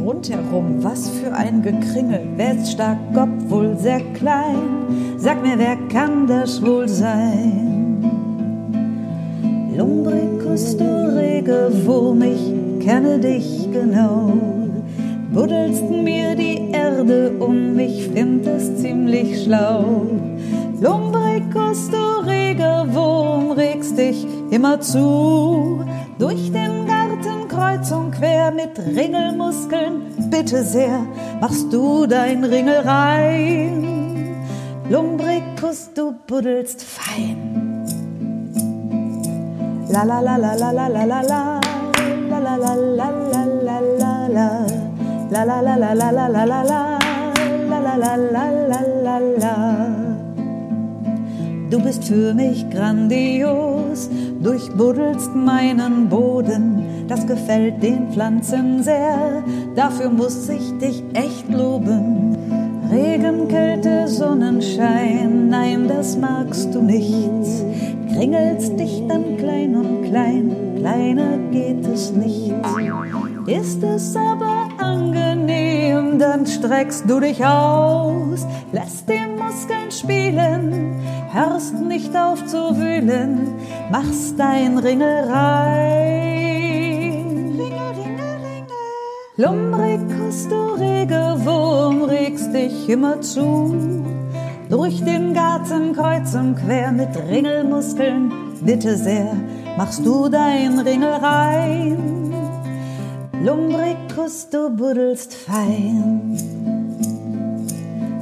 rundherum? Was für ein Gekringel. Wer ist stark, obwohl sehr klein? Sag mir, wer kann das wohl sein? Lumbricus, du rege Wurm, ich kenne dich genau. Buddelst mir die Erde um, ich find es ziemlich schlau. Lumbricus, du rege Wurm, regst dich immer zu. Durch den Garten kreuz und quer mit Ringelmuskeln, bitte sehr, machst du dein Ringel rein. Lumbricus, du buddelst fein. La la la la la la la la la la la la la la la la la La la la la la la la la la la la la la la la la Du bist für mich grandios, durchbuddelst meinen Boden, das gefällt den Pflanzen sehr, dafür muss ich dich echt loben. Regen, Kälte, Sonnenschein, nein, das magst du nicht. Kringelst dich dann klein und klein, kleiner geht es nicht. Ist es aber angenehm, dann streckst du dich aus, lässt Muskeln spielen, hörst nicht auf zu wühlen, machst dein Ringel rein. Ringel, ringel, ringel. Lumbricus, du rege Wurm, regst dich immer zu. Durch den Garten kreuz und quer mit Ringelmuskeln, bitte sehr, machst du dein Ringel rein. Lumbricus, du buddelst fein.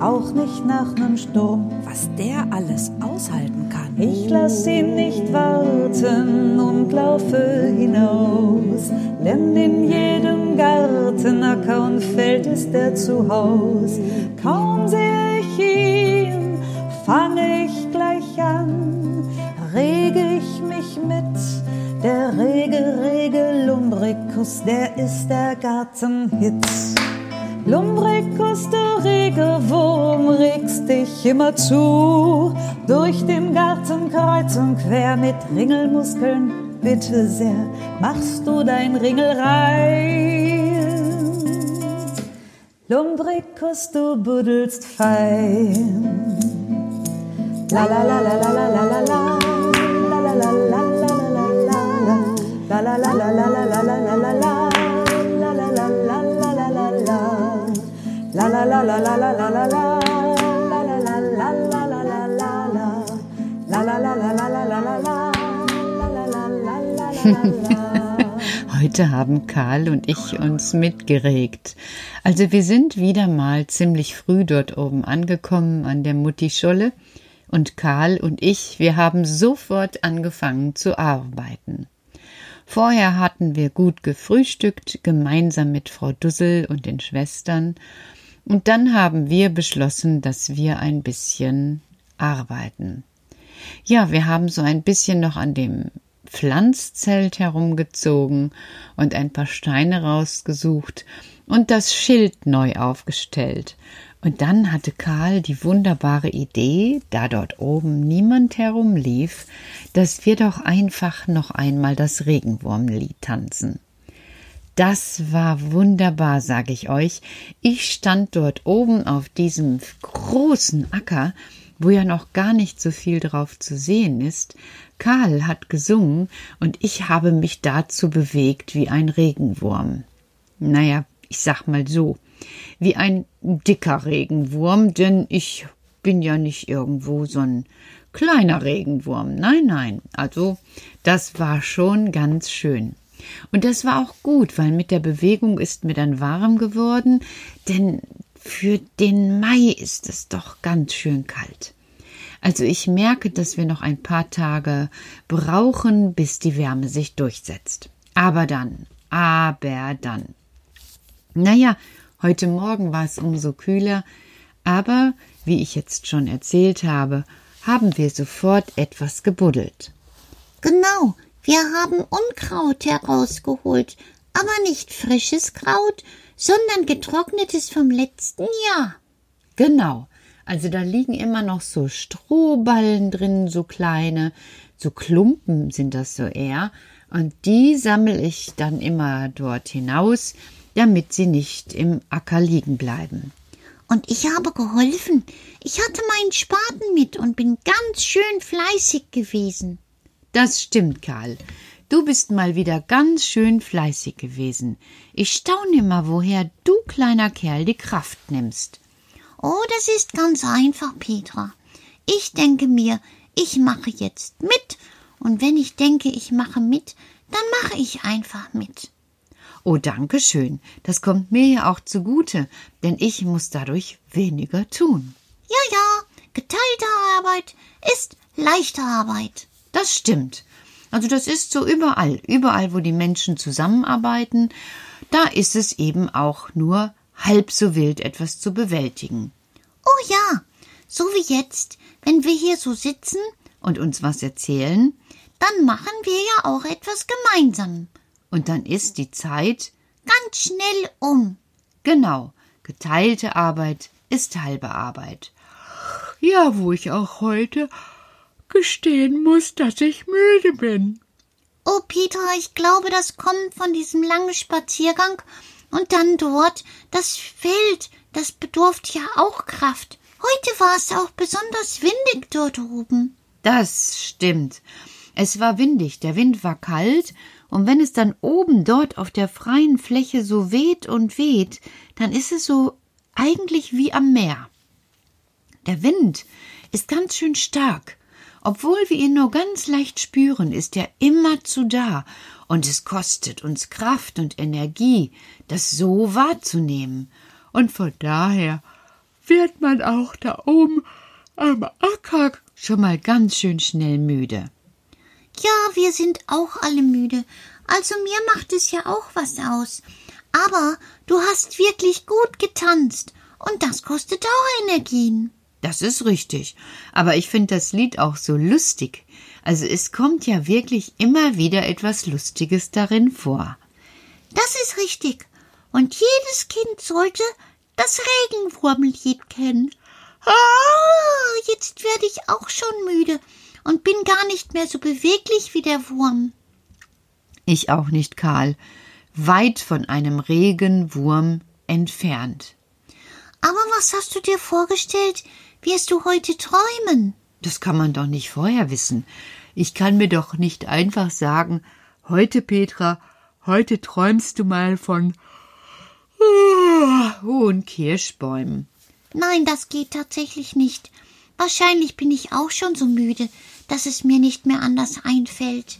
Auch nicht nach nem Sturm, Was der alles aushalten kann. ich lass ihn nicht warten und laufe hinaus, denn in jedem Garten, Acker und Feld ist er zu Haus. Kaum sehe ich ihn, fange ich gleich an, rege ich mich mit. Der rege, rege Lumbricus, der ist der Gartenhit. Lumbricus, du rege Wurm, regst dich immer zu. Durch den Garten kreuz und quer mit Ringelmuskeln, bitte sehr, machst du dein Ringel rein. Lumbricus, du buddelst fein. La la la la la la la la la Heute haben Karl und ich uns mitgeregt. Also wir sind wieder mal ziemlich früh dort oben angekommen an der Mutti-Scholle und Karl und ich, wir haben sofort angefangen zu arbeiten. Vorher hatten wir gut gefrühstückt, gemeinsam mit Frau Dussel und den Schwestern, und dann haben wir beschlossen, dass wir ein bisschen arbeiten. Ja, wir haben so ein bisschen noch an dem Pflanzzelt herumgezogen und ein paar Steine rausgesucht und das Schild neu aufgestellt. Und dann hatte Karl die wunderbare Idee, da dort oben niemand herumlief, dass wir doch einfach noch einmal das Regenwurmlied tanzen. Das war wunderbar, sage ich euch. Ich stand dort oben auf diesem großen Acker, wo ja noch gar nicht so viel drauf zu sehen ist. Karl hat gesungen und ich habe mich dazu bewegt wie ein Regenwurm. Naja, ich sag mal so, wie ein dicker Regenwurm, denn ich bin ja nicht irgendwo so ein kleiner Regenwurm. Nein, nein, also das war schon ganz schön. Und das war auch gut, weil mit der Bewegung ist mir dann warm geworden, denn für den Mai ist es doch ganz schön kalt. Also ich merke, dass wir noch ein paar Tage brauchen, bis die Wärme sich durchsetzt. Aber dann, aber dann. Naja, heute Morgen war es umso kühler, aber wie ich jetzt schon erzählt habe, haben wir sofort etwas gebuddelt. Genau, wir haben Unkraut herausgeholt, aber nicht frisches Kraut, sondern getrocknetes vom letzten Jahr. Genau, also da liegen immer noch so Strohballen drin, so kleine, so Klumpen sind das so eher. Und die sammle ich dann immer dort hinaus, damit sie nicht im Acker liegen bleiben. Und ich habe geholfen. Ich hatte meinen Spaten mit und bin ganz schön fleißig gewesen. Das stimmt, Karl. Du bist mal wieder ganz schön fleißig gewesen. Ich staune immer, woher du, kleiner Kerl, die Kraft nimmst. Oh, das ist ganz einfach, Petra. Ich denke mir, ich mache jetzt mit, und wenn ich denke, ich mache mit, dann mache ich einfach mit. Oh, danke schön. Das kommt mir ja auch zugute, denn ich muss dadurch weniger tun. Ja, ja, geteilte Arbeit ist leichte Arbeit. Das stimmt. Also das ist so überall, überall, wo die Menschen zusammenarbeiten, da ist es eben auch nur halb so wild etwas zu bewältigen. Oh ja, so wie jetzt, wenn wir hier so sitzen und uns was erzählen, dann machen wir ja auch etwas gemeinsam. Und dann ist die Zeit ganz schnell um. Genau, geteilte Arbeit ist halbe Arbeit. Ja, wo ich auch heute gestehen muss, dass ich müde bin. Oh, Peter, ich glaube, das kommt von diesem langen Spaziergang und dann dort das Feld, das bedurft ja auch Kraft. Heute war es auch besonders windig dort oben. Das stimmt. Es war windig, der Wind war kalt, und wenn es dann oben dort auf der freien Fläche so weht und weht, dann ist es so eigentlich wie am Meer. Der Wind ist ganz schön stark. Obwohl wir ihn nur ganz leicht spüren, ist er immerzu da, und es kostet uns Kraft und Energie, das so wahrzunehmen. Und von daher wird man auch da oben am Acker schon mal ganz schön schnell müde. Ja, wir sind auch alle müde. Also mir macht es ja auch was aus. Aber du hast wirklich gut getanzt. Und das kostet auch Energien. Das ist richtig. Aber ich finde das Lied auch so lustig. Also es kommt ja wirklich immer wieder etwas Lustiges darin vor. Das ist richtig. Und jedes Kind sollte das Regenwurmlied kennen. Ah, jetzt werde ich auch schon müde und bin gar nicht mehr so beweglich wie der Wurm. Ich auch nicht, Karl. Weit von einem Regenwurm entfernt. Aber was hast du dir vorgestellt, wirst du heute träumen? Das kann man doch nicht vorher wissen. Ich kann mir doch nicht einfach sagen, heute, Petra, heute träumst du mal von hohen Kirschbäumen. Nein, das geht tatsächlich nicht. Wahrscheinlich bin ich auch schon so müde, dass es mir nicht mehr anders einfällt.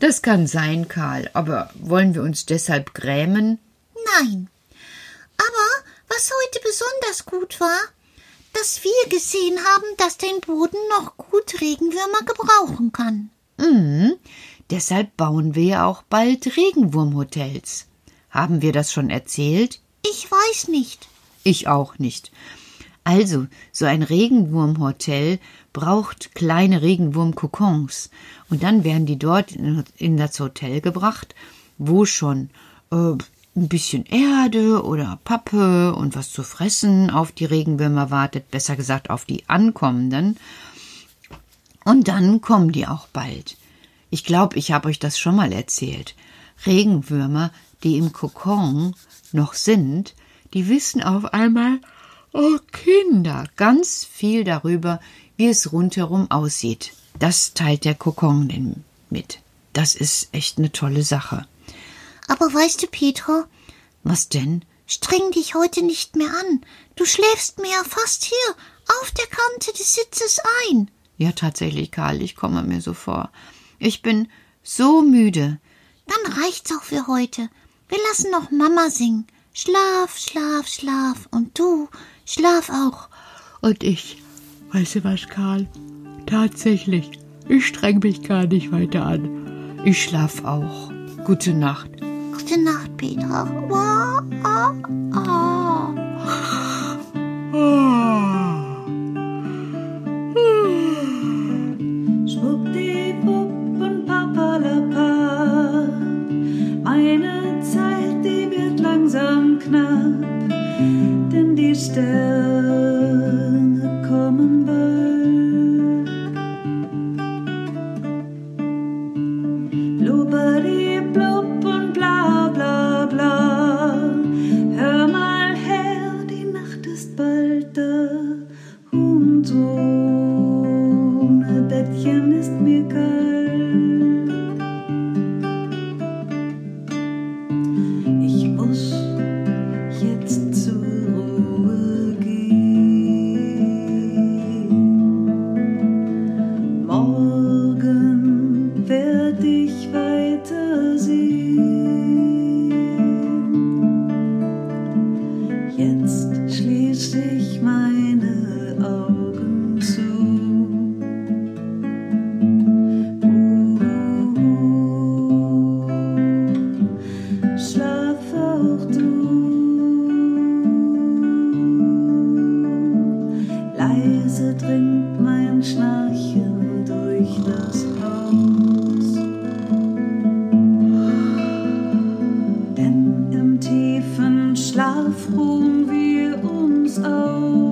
Das kann sein, Karl, aber wollen wir uns deshalb grämen? Nein. Aber was heute besonders gut war, dass wir gesehen haben, dass den Boden noch gut Regenwürmer gebrauchen kann. Mhm. Deshalb bauen wir ja auch bald Regenwurmhotels. Haben wir das schon erzählt? Ich weiß nicht. Ich auch nicht. Also, so ein Regenwurmhotel braucht kleine Regenwurmkokons und dann werden die dort in das Hotel gebracht, wo schon äh, ein bisschen Erde oder Pappe und was zu fressen auf die Regenwürmer wartet, besser gesagt auf die ankommenden. Und dann kommen die auch bald. Ich glaube, ich habe euch das schon mal erzählt. Regenwürmer, die im Kokon noch sind, die wissen auf einmal, oh Kinder, ganz viel darüber, wie es rundherum aussieht. Das teilt der Kokon mit. Das ist echt eine tolle Sache. Aber weißt du, Petra? Was denn? Streng dich heute nicht mehr an. Du schläfst mir ja fast hier auf der Kante des Sitzes ein. Ja, tatsächlich, Karl, ich komme mir so vor. Ich bin so müde. Dann reicht's auch für heute. Wir lassen noch Mama singen. Schlaf, schlaf, schlaf. Und du, schlaf auch. Und ich, weißt du was, Karl? Tatsächlich, ich streng mich gar nicht weiter an. Ich schlaf auch. Gute Nacht. Gute Nacht, ah. Schwuppdiwupp und papalapa. Meine Zeit, die wird langsam knapp, denn die Sterne frohen wir uns auf.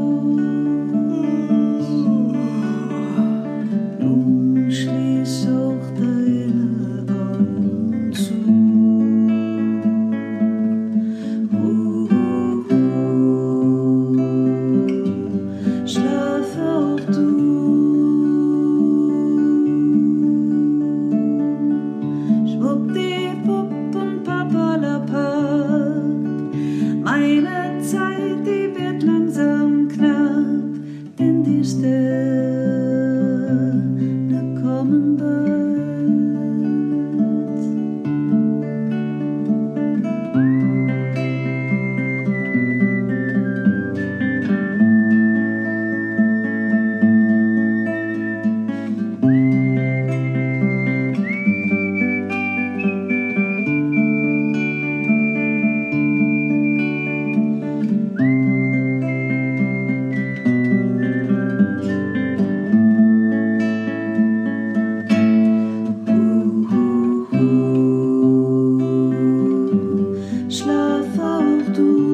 tudo.